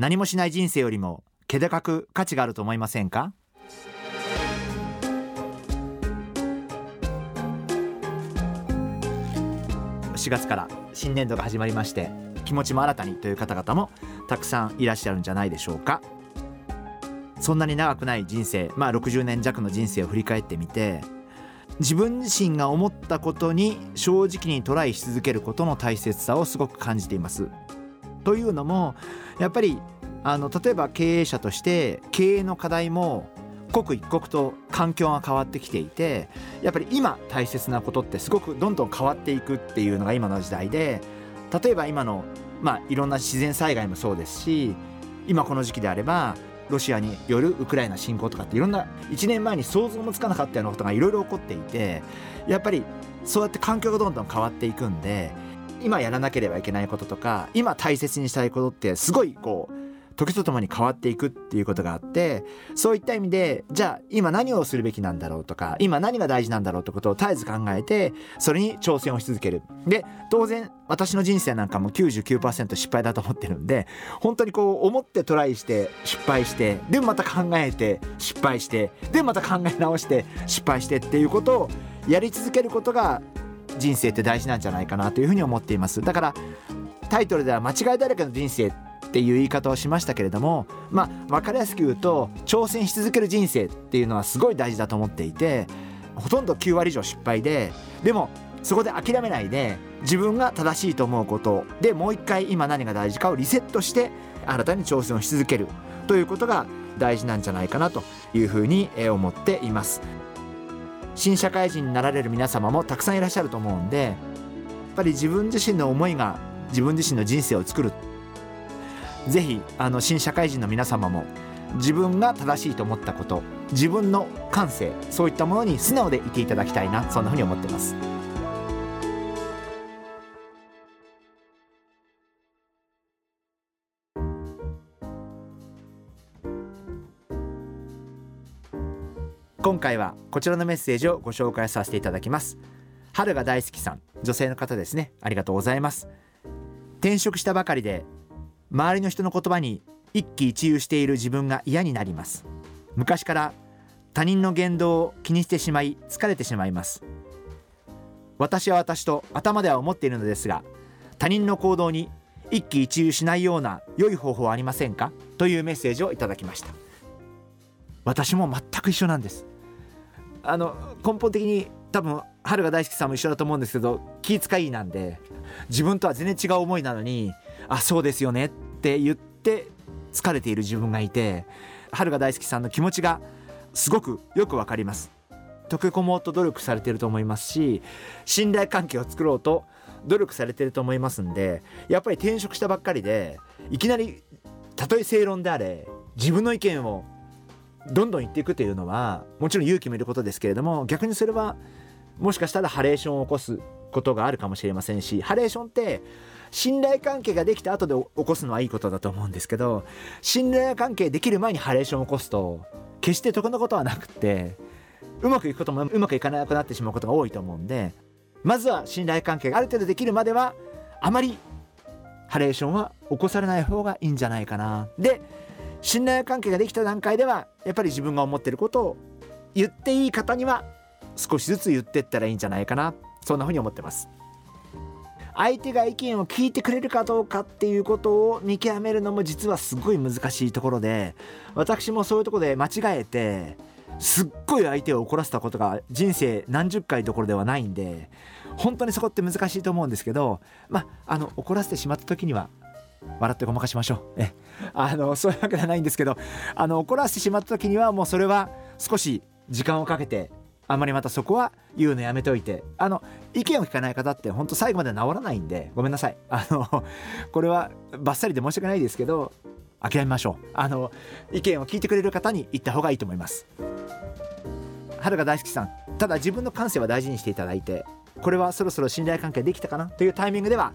何もしない人生よりも気高く価値があると思いませんか？4月から新年度が始まりまして気持ちも新たにという方々もたくさんいらっしゃるんじゃないでしょうか。そんなに長くない人生まあ60年弱の人生を振り返ってみて自分自身が思ったことに正直にトライし続けることの大切さをすごく感じています。というのもやっぱりあの例えば経営者として経営の課題も刻一刻と環境が変わってきていてやっぱり今大切なことってすごくどんどん変わっていくっていうのが今の時代で例えば今の、まあ、いろんな自然災害もそうですし今この時期であればロシアによるウクライナ侵攻とかっていろんな1年前に想像もつかなかったようなことがいろいろ起こっていてやっぱりそうやって環境がどんどん変わっていくんで今やらなければいけないこととか今大切にしたいことってすごいこう時とともに変わっていくっていうことがあってそういった意味でじゃあ今何をするべきなんだろうとか今何が大事なんだろうってことを絶えず考えてそれに挑戦をし続ける。で当然私の人生なんかも99%失敗だと思ってるんで本当にこう思ってトライして失敗してでまた考えて失敗してでまた考え直して失敗してっていうことをやり続けることが人生って大事なんじゃないかなというふうに思っています。だからタイトルでは間違いだらけの人生っていう言い方をしましたけれどもまあ分かりやすく言うと挑戦し続ける人生っていうのはすごい大事だと思っていてほとんど9割以上失敗ででもそこで諦めないで自分が正しいと思うことでもう一回今何が大事かをリセットして新たに挑戦をし続けるということが大事なんじゃないかなというふうに思っています。新社会人になられる皆様もたくさんいらっしゃると思うんでやっぱり自分自身の思いが自分自身の人生を作る。是非あの新社会人の皆様も自分が正しいと思ったこと自分の感性そういったものに素直でいていただきたいなそんなふうに思ってます。今回はこちらのメッセージをご紹介させていただきます。春が大好きさん女性の方ですね。ありがとうございます。転職したばかりで周りの人の言葉に一喜一憂している自分が嫌になります。昔から他人の言動を気にしてしまい疲れてしまいます。私は私と頭では思っているのですが他人の行動に一喜一憂しないような良い方法はありませんか？というメッセージをいただきました。私も全く一緒なんです。あの根本的に多分春が大好きさんも一緒だと思うんですけど気遣いなんで自分とは全然違う思いなのにあそうですよねって言って疲れている自分がいて春が大好きさんの気持ちがすごくよくわかります。溶け込もうと努力されてると思いますし信頼関係を作ろうと努力されてると思いますんでやっぱり転職したばっかりでいきなりたとえ正論であれ自分の意見をどんどん言っていくというのはもちろん勇気もいることですけれども逆にそれはもしかしたらハレーションを起こすことがあるかもしれませんしハレーションって信頼関係ができた後で起こすのはいいことだと思うんですけど信頼関係できる前にハレーションを起こすと決して得なことはなくてうまくいくこともうまくいかなくなってしまうことが多いと思うんでまずは信頼関係がある程度できるまではあまりハレーションは起こされない方がいいんじゃないかな。で信頼関係ができた段階ではやっぱり自分が思ってることを言っていい方には少しずつ言ってったらいいんじゃないかなそんなふうに思ってます。相手が意見を聞いてくれるかどうかっていうことを見極めるのも実はすごい難しいところで私もそういうとこで間違えてすっごい相手を怒らせたことが人生何十回どころではないんで本当にそこって難しいと思うんですけどまああの怒らせてしまった時には笑ってごまかしましょう。えあのそういうわけではないんですけどあの怒らせてしまった時にはもうそれは少し時間をかけてあんまりまたそこは言うのやめといてあの意見を聞かない方って本当最後まで治らないんでごめんなさい。あのこれはバッサリで申し訳ないですけど諦めましょう。あの意見を聞いてくれる方に言った方がいいと思います。春が大好きさんただ自分の感性は大事にしていただいてこれはそろそろ信頼関係できたかなというタイミングでは